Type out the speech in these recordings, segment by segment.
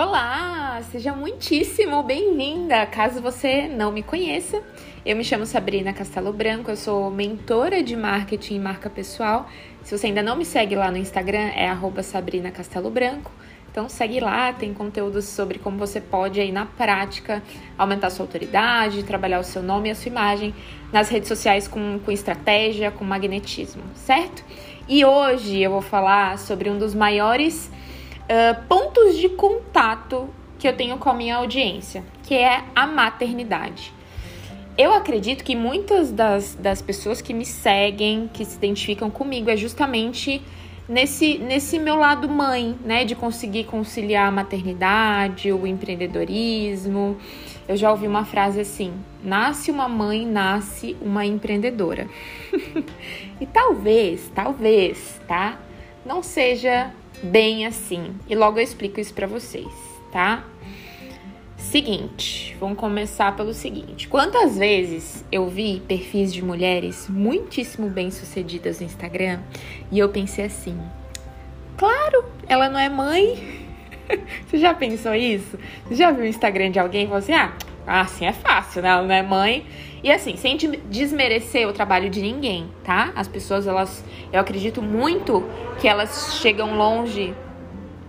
Olá, seja muitíssimo bem-vinda. Caso você não me conheça, eu me chamo Sabrina Castelo Branco, eu sou mentora de marketing e marca pessoal. Se você ainda não me segue lá no Instagram, é Sabrina Castelo Branco. Então segue lá, tem conteúdos sobre como você pode aí na prática aumentar sua autoridade, trabalhar o seu nome e a sua imagem nas redes sociais com, com estratégia, com magnetismo, certo? E hoje eu vou falar sobre um dos maiores uh, pontos de contato que eu tenho com a minha audiência, que é a maternidade. Eu acredito que muitas das, das pessoas que me seguem, que se identificam comigo, é justamente nesse, nesse meu lado mãe, né? De conseguir conciliar a maternidade, o empreendedorismo. Eu já ouvi uma frase assim: nasce uma mãe, nasce uma empreendedora. e talvez, talvez, tá? Não seja bem assim. E logo eu explico isso para vocês, tá? Seguinte, vamos começar pelo seguinte. Quantas vezes eu vi perfis de mulheres muitíssimo bem-sucedidas no Instagram e eu pensei assim: claro, ela não é mãe. Você já pensou isso? Você já viu o Instagram de alguém e falou assim: ah, assim é fácil, né? Ela não é mãe. E assim, sem desmerecer o trabalho de ninguém, tá? As pessoas, elas, eu acredito muito que elas chegam longe.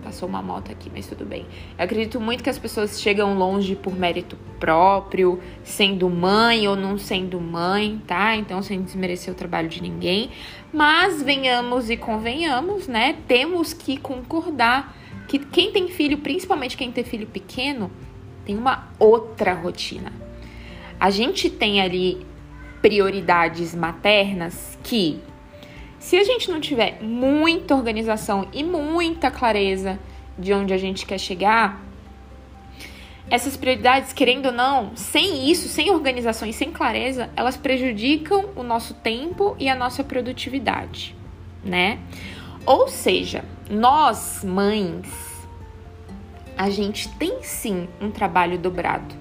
Passou uma moto aqui, mas tudo bem. Eu acredito muito que as pessoas chegam longe por mérito próprio, sendo mãe ou não sendo mãe, tá? Então, sem desmerecer o trabalho de ninguém. Mas venhamos e convenhamos, né? Temos que concordar que quem tem filho, principalmente quem tem filho pequeno, tem uma outra rotina a gente tem ali prioridades maternas que, se a gente não tiver muita organização e muita clareza de onde a gente quer chegar, essas prioridades, querendo ou não, sem isso, sem organização e sem clareza, elas prejudicam o nosso tempo e a nossa produtividade, né? Ou seja, nós, mães, a gente tem sim um trabalho dobrado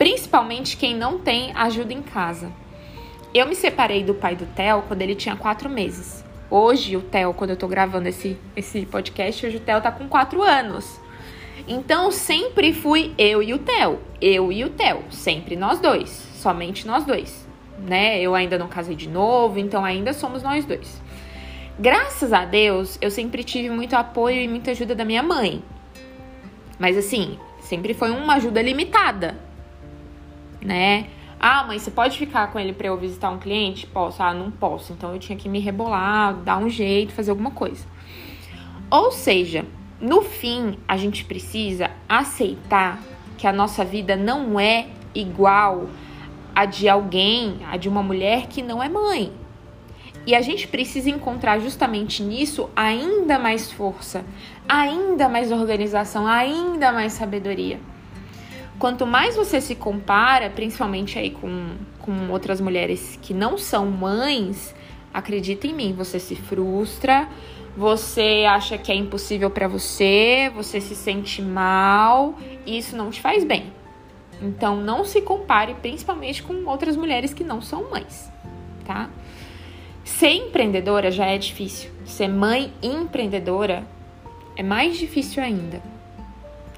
principalmente quem não tem ajuda em casa. Eu me separei do pai do Theo quando ele tinha quatro meses. Hoje, o Theo, quando eu tô gravando esse, esse podcast, hoje o Theo tá com quatro anos. Então, sempre fui eu e o Theo. Eu e o Theo. Sempre nós dois. Somente nós dois. Né? Eu ainda não casei de novo, então ainda somos nós dois. Graças a Deus, eu sempre tive muito apoio e muita ajuda da minha mãe. Mas assim, sempre foi uma ajuda limitada né? Ah, mãe, você pode ficar com ele para eu visitar um cliente? Posso. Ah, não posso. Então eu tinha que me rebolar, dar um jeito, fazer alguma coisa. Ou seja, no fim, a gente precisa aceitar que a nossa vida não é igual a de alguém, a de uma mulher que não é mãe. E a gente precisa encontrar justamente nisso ainda mais força, ainda mais organização, ainda mais sabedoria quanto mais você se compara, principalmente aí com, com outras mulheres que não são mães, acredita em mim, você se frustra, você acha que é impossível para você, você se sente mal, e isso não te faz bem. Então não se compare principalmente com outras mulheres que não são mães, tá? Ser empreendedora já é difícil. Ser mãe empreendedora é mais difícil ainda.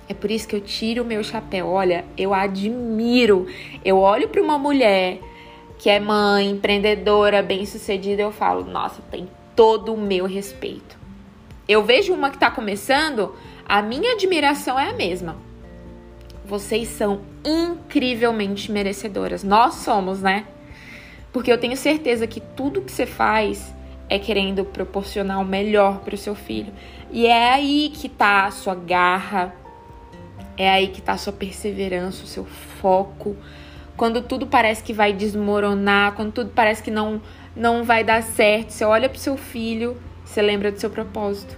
É por isso que eu tiro o meu chapéu. Olha, eu admiro. Eu olho para uma mulher que é mãe, empreendedora, bem-sucedida, eu falo, nossa, tem todo o meu respeito. Eu vejo uma que está começando, a minha admiração é a mesma. Vocês são incrivelmente merecedoras. Nós somos, né? Porque eu tenho certeza que tudo que você faz é querendo proporcionar o melhor para o seu filho. E é aí que tá a sua garra, é aí que está a sua perseverança, o seu foco. Quando tudo parece que vai desmoronar, quando tudo parece que não, não vai dar certo, você olha para o seu filho, você lembra do seu propósito.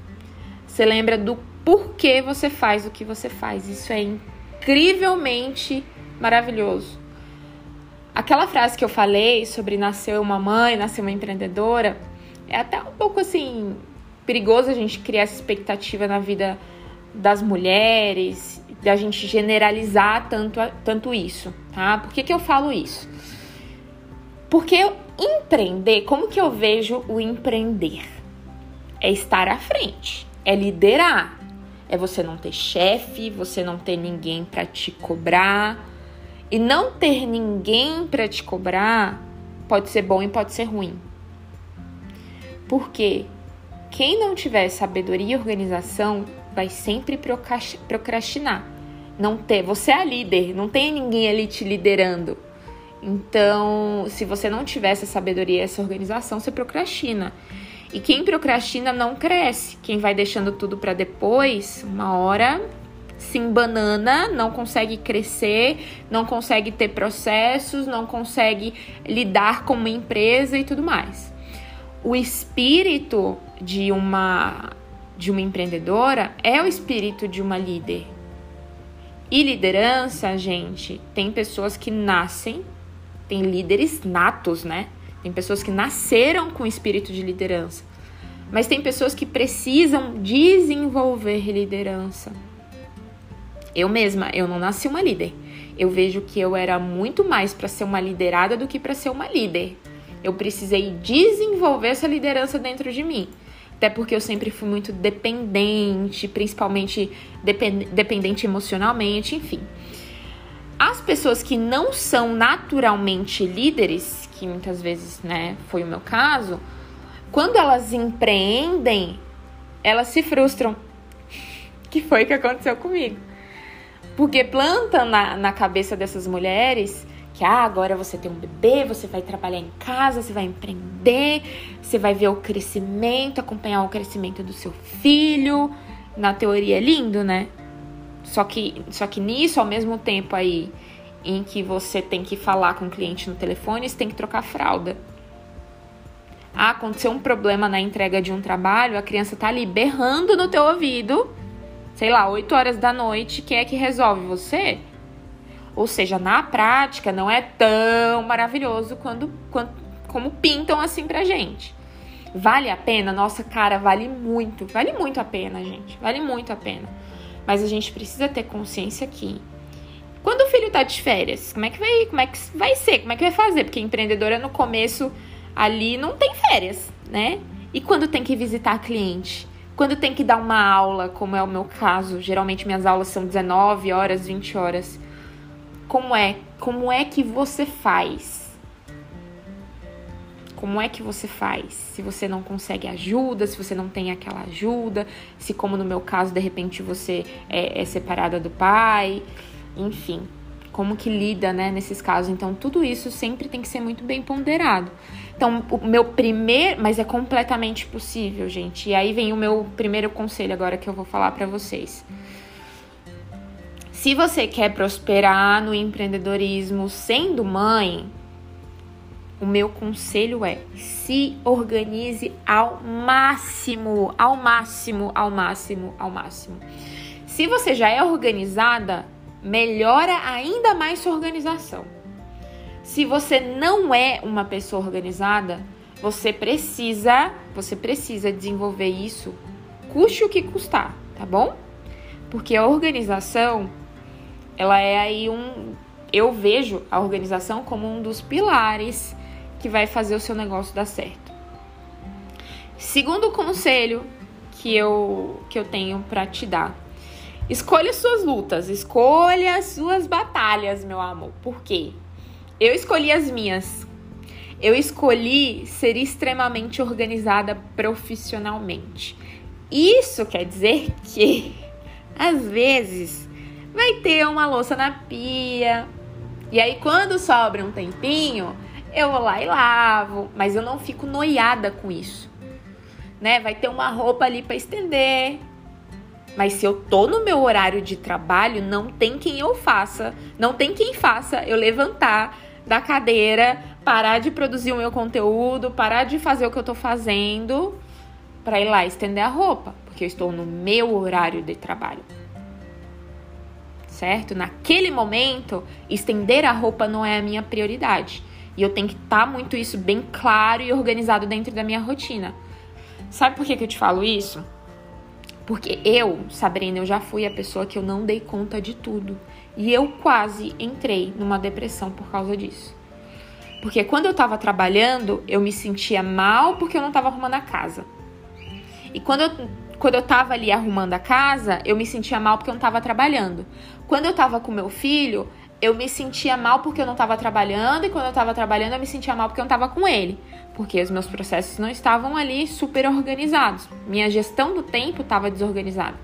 Você lembra do porquê você faz o que você faz. Isso é incrivelmente maravilhoso. Aquela frase que eu falei sobre nascer uma mãe, nascer uma empreendedora, é até um pouco assim perigoso a gente criar essa expectativa na vida das mulheres da gente generalizar tanto, tanto isso, tá? Por que, que eu falo isso? Porque empreender, como que eu vejo o empreender? É estar à frente, é liderar, é você não ter chefe, você não ter ninguém para te cobrar. E não ter ninguém para te cobrar pode ser bom e pode ser ruim. Porque quem não tiver sabedoria e organização vai sempre procrastinar. Não ter, você é a líder, não tem ninguém ali te liderando. Então, se você não tiver essa sabedoria, essa organização, você procrastina. E quem procrastina não cresce. Quem vai deixando tudo para depois, uma hora se embanana, não consegue crescer, não consegue ter processos, não consegue lidar com uma empresa e tudo mais. O espírito de uma de uma empreendedora é o espírito de uma líder. E liderança, gente, tem pessoas que nascem, tem líderes natos, né? Tem pessoas que nasceram com espírito de liderança. Mas tem pessoas que precisam desenvolver liderança. Eu mesma, eu não nasci uma líder. Eu vejo que eu era muito mais para ser uma liderada do que para ser uma líder. Eu precisei desenvolver essa liderança dentro de mim. Até porque eu sempre fui muito dependente, principalmente dependente emocionalmente, enfim. As pessoas que não são naturalmente líderes, que muitas vezes, né, foi o meu caso, quando elas empreendem, elas se frustram. Que foi o que aconteceu comigo. Porque plantam na, na cabeça dessas mulheres que ah, agora você tem um bebê, você vai trabalhar em casa, você vai empreender, você vai ver o crescimento, acompanhar o crescimento do seu filho. Na teoria é lindo, né? Só que, só que nisso, ao mesmo tempo aí em que você tem que falar com o cliente no telefone, você tem que trocar fralda. Ah, aconteceu um problema na entrega de um trabalho, a criança tá ali berrando no teu ouvido, sei lá, 8 horas da noite, quem é que resolve você? Ou seja, na prática não é tão maravilhoso quando, quando como pintam assim pra gente. Vale a pena? Nossa, cara, vale muito. Vale muito a pena, gente. Vale muito a pena. Mas a gente precisa ter consciência que quando o filho tá de férias, como é que vai, como é que vai ser? Como é que vai fazer? Porque empreendedora no começo ali não tem férias, né? E quando tem que visitar cliente? Quando tem que dar uma aula, como é o meu caso, geralmente minhas aulas são 19 horas, 20 horas. Como é? Como é que você faz? Como é que você faz? Se você não consegue ajuda, se você não tem aquela ajuda, se, como no meu caso, de repente você é, é separada do pai, enfim, como que lida, né, nesses casos. Então, tudo isso sempre tem que ser muito bem ponderado. Então, o meu primeiro, mas é completamente possível, gente. E aí vem o meu primeiro conselho agora que eu vou falar para vocês. Se você quer prosperar no empreendedorismo sendo mãe, o meu conselho é: se organize ao máximo, ao máximo, ao máximo, ao máximo. Se você já é organizada, melhora ainda mais sua organização. Se você não é uma pessoa organizada, você precisa, você precisa desenvolver isso, custe o que custar, tá bom? Porque a organização, ela é aí um, eu vejo a organização como um dos pilares que vai fazer o seu negócio dar certo. Segundo conselho que eu, que eu tenho para te dar. Escolha suas lutas, escolha suas batalhas, meu amor. Por quê? Eu escolhi as minhas. Eu escolhi ser extremamente organizada profissionalmente. Isso quer dizer que, às vezes, vai ter uma louça na pia. E aí, quando sobra um tempinho, eu vou lá e lavo, mas eu não fico noiada com isso. Né? Vai ter uma roupa ali para estender. Mas se eu tô no meu horário de trabalho, não tem quem eu faça, não tem quem faça eu levantar da cadeira, parar de produzir o meu conteúdo, parar de fazer o que eu tô fazendo para ir lá estender a roupa, porque eu estou no meu horário de trabalho. Certo? Naquele momento, estender a roupa não é a minha prioridade. E eu tenho que estar tá muito isso bem claro e organizado dentro da minha rotina. Sabe por que, que eu te falo isso? Porque eu, Sabrina, eu já fui a pessoa que eu não dei conta de tudo. E eu quase entrei numa depressão por causa disso. Porque quando eu tava trabalhando, eu me sentia mal porque eu não tava arrumando a casa. E quando eu quando eu tava ali arrumando a casa, eu me sentia mal porque eu não tava trabalhando. Quando eu tava com meu filho, eu me sentia mal porque eu não tava trabalhando, e quando eu tava trabalhando, eu me sentia mal porque eu não tava com ele. Porque os meus processos não estavam ali super organizados. Minha gestão do tempo estava desorganizada.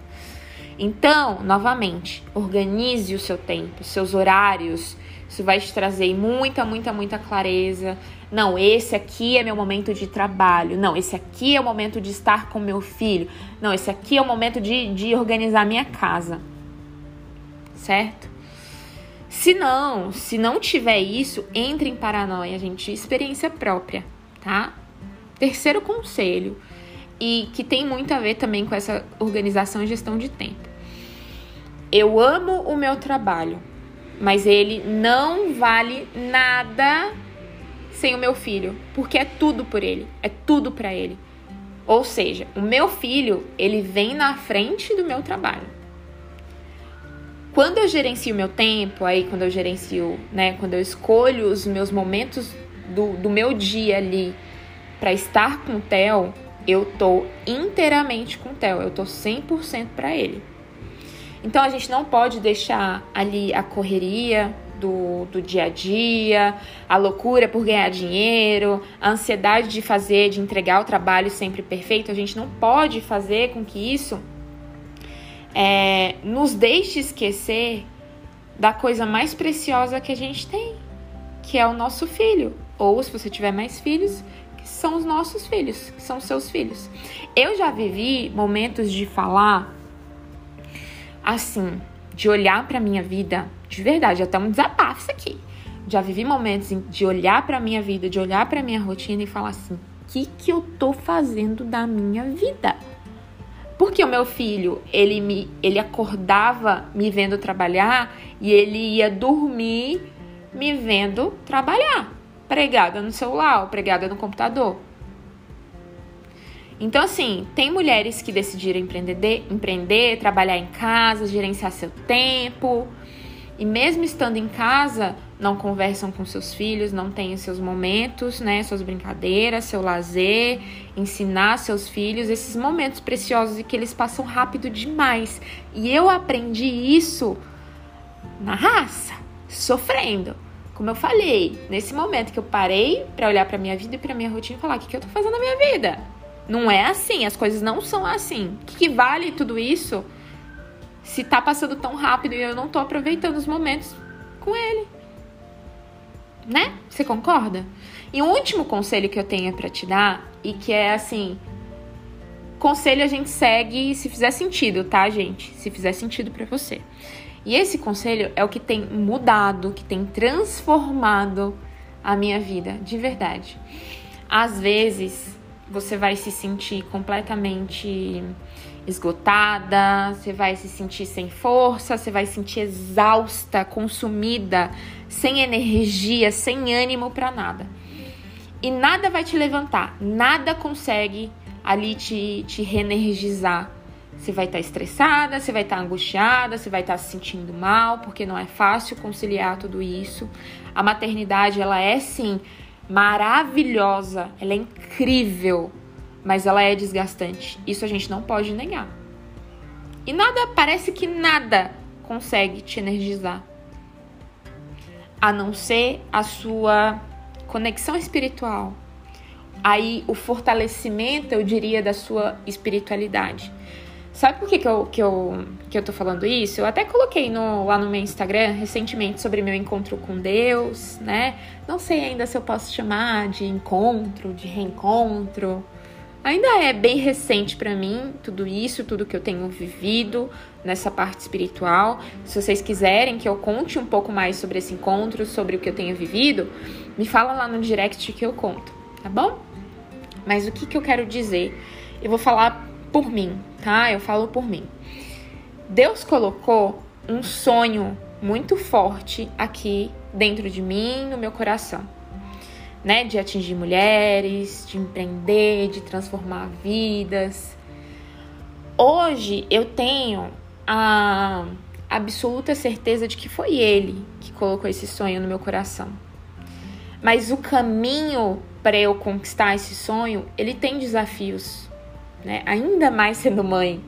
Então, novamente, organize o seu tempo, seus horários. Isso vai te trazer muita, muita, muita clareza. Não, esse aqui é meu momento de trabalho. Não, esse aqui é o momento de estar com meu filho. Não, esse aqui é o momento de, de organizar minha casa. Certo? Se não, se não tiver isso, entre em paranoia, gente. Experiência própria, tá? Terceiro conselho, e que tem muito a ver também com essa organização e gestão de tempo. Eu amo o meu trabalho, mas ele não vale nada sem o meu filho, porque é tudo por ele, é tudo para ele. Ou seja, o meu filho, ele vem na frente do meu trabalho. Quando eu gerencio meu tempo, aí quando eu gerencio, né, quando eu escolho os meus momentos do, do meu dia ali para estar com o Theo, eu tô inteiramente com o Theo, eu tô 100% para ele. Então a gente não pode deixar ali a correria, do, do dia a dia, a loucura por ganhar dinheiro, a ansiedade de fazer, de entregar o trabalho sempre perfeito, a gente não pode fazer com que isso é, nos deixe esquecer da coisa mais preciosa que a gente tem, que é o nosso filho. Ou se você tiver mais filhos, que são os nossos filhos, que são seus filhos. Eu já vivi momentos de falar assim, de olhar para minha vida de verdade, até um desabafo isso aqui. Já vivi momentos de olhar para minha vida, de olhar para minha rotina e falar assim: o que, que eu tô fazendo da minha vida? Porque o meu filho, ele me ele acordava me vendo trabalhar e ele ia dormir me vendo trabalhar, pregada no celular, ou pregada no computador. Então, assim, tem mulheres que decidiram empreender, empreender, trabalhar em casa, gerenciar seu tempo, e mesmo estando em casa, não conversam com seus filhos, não têm seus momentos, né, suas brincadeiras, seu lazer, ensinar seus filhos esses momentos preciosos e que eles passam rápido demais. E eu aprendi isso na raça, sofrendo. Como eu falei, nesse momento que eu parei para olhar para minha vida e para minha rotina e falar o que, que eu tô fazendo na minha vida. Não é assim, as coisas não são assim. O que, que vale tudo isso? Se tá passando tão rápido e eu não tô aproveitando os momentos com ele. Né? Você concorda? E o último conselho que eu tenho para te dar e que é assim, conselho a gente segue se fizer sentido, tá, gente? Se fizer sentido para você. E esse conselho é o que tem mudado, que tem transformado a minha vida, de verdade. Às vezes você vai se sentir completamente esgotada, você vai se sentir sem força, você vai se sentir exausta, consumida, sem energia, sem ânimo para nada. E nada vai te levantar, nada consegue ali te, te reenergizar. Você vai estar tá estressada, você vai estar tá angustiada, você vai estar tá se sentindo mal, porque não é fácil conciliar tudo isso. A maternidade, ela é sim maravilhosa, ela é incrível, mas ela é desgastante. Isso a gente não pode negar. E nada, parece que nada consegue te energizar. A não ser a sua conexão espiritual. Aí o fortalecimento, eu diria, da sua espiritualidade. Sabe por que, que, eu, que, eu, que eu tô falando isso? Eu até coloquei no, lá no meu Instagram recentemente sobre meu encontro com Deus, né? Não sei ainda se eu posso chamar de encontro, de reencontro. Ainda é bem recente para mim tudo isso, tudo que eu tenho vivido nessa parte espiritual. Se vocês quiserem que eu conte um pouco mais sobre esse encontro, sobre o que eu tenho vivido, me fala lá no direct que eu conto, tá bom? Mas o que, que eu quero dizer? Eu vou falar por mim, tá? Eu falo por mim. Deus colocou um sonho muito forte aqui dentro de mim, no meu coração né, de atingir mulheres, de empreender, de transformar vidas. Hoje eu tenho a absoluta certeza de que foi ele que colocou esse sonho no meu coração. Mas o caminho para eu conquistar esse sonho, ele tem desafios. né? Ainda mais sendo mãe.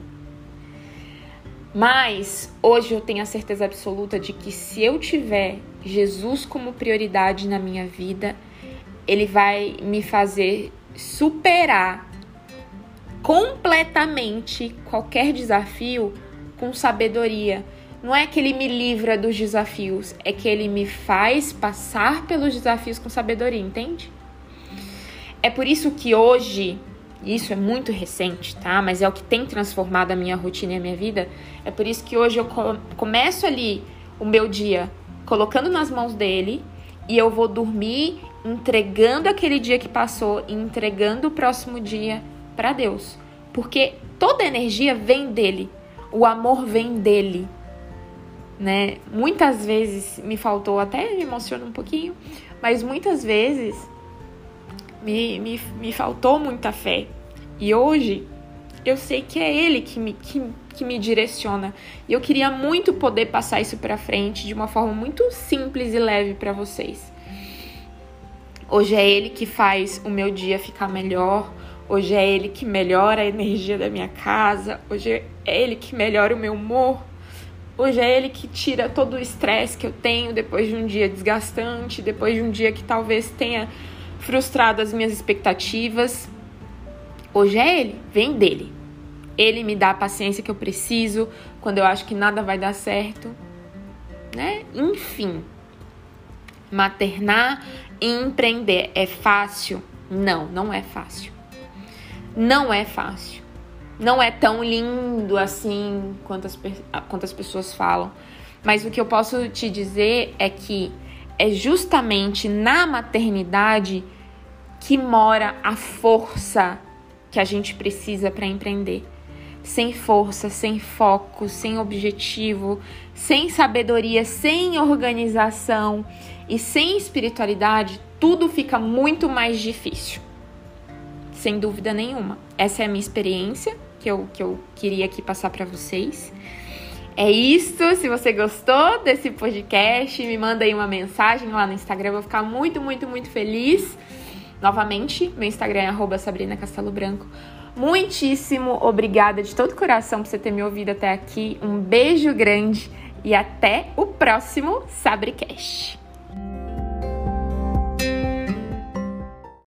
Mas hoje eu tenho a certeza absoluta de que se eu tiver Jesus como prioridade na minha vida, ele vai me fazer superar completamente qualquer desafio com sabedoria. Não é que ele me livra dos desafios, é que ele me faz passar pelos desafios com sabedoria, entende? É por isso que hoje isso é muito recente, tá? Mas é o que tem transformado a minha rotina e a minha vida. É por isso que hoje eu começo ali o meu dia colocando nas mãos dele e eu vou dormir entregando aquele dia que passou e entregando o próximo dia para Deus. Porque toda energia vem dele. O amor vem dele. Né? Muitas vezes me faltou, até me emociona um pouquinho, mas muitas vezes me, me, me faltou muita fé. E hoje eu sei que é Ele que me, que, que me direciona. E eu queria muito poder passar isso para frente de uma forma muito simples e leve para vocês. Hoje é Ele que faz o meu dia ficar melhor. Hoje é Ele que melhora a energia da minha casa. Hoje é Ele que melhora o meu humor. Hoje é Ele que tira todo o estresse que eu tenho depois de um dia desgastante, depois de um dia que talvez tenha frustrado as minhas expectativas. Hoje é Ele, vem dele. Ele me dá a paciência que eu preciso quando eu acho que nada vai dar certo, né? Enfim, maternar e empreender é fácil? Não, não é fácil. Não é fácil. Não é tão lindo assim quantas, quantas pessoas falam. Mas o que eu posso te dizer é que é justamente na maternidade que mora a força que a gente precisa para empreender. Sem força, sem foco, sem objetivo, sem sabedoria, sem organização e sem espiritualidade, tudo fica muito mais difícil. Sem dúvida nenhuma. Essa é a minha experiência que eu, que eu queria aqui passar para vocês. É isso. Se você gostou desse podcast, me manda aí uma mensagem lá no Instagram. Eu vou ficar muito, muito, muito feliz. Novamente, meu Instagram é Sabrina Castelo Branco. Muitíssimo obrigada de todo coração por você ter me ouvido até aqui. Um beijo grande e até o próximo Sabrecast.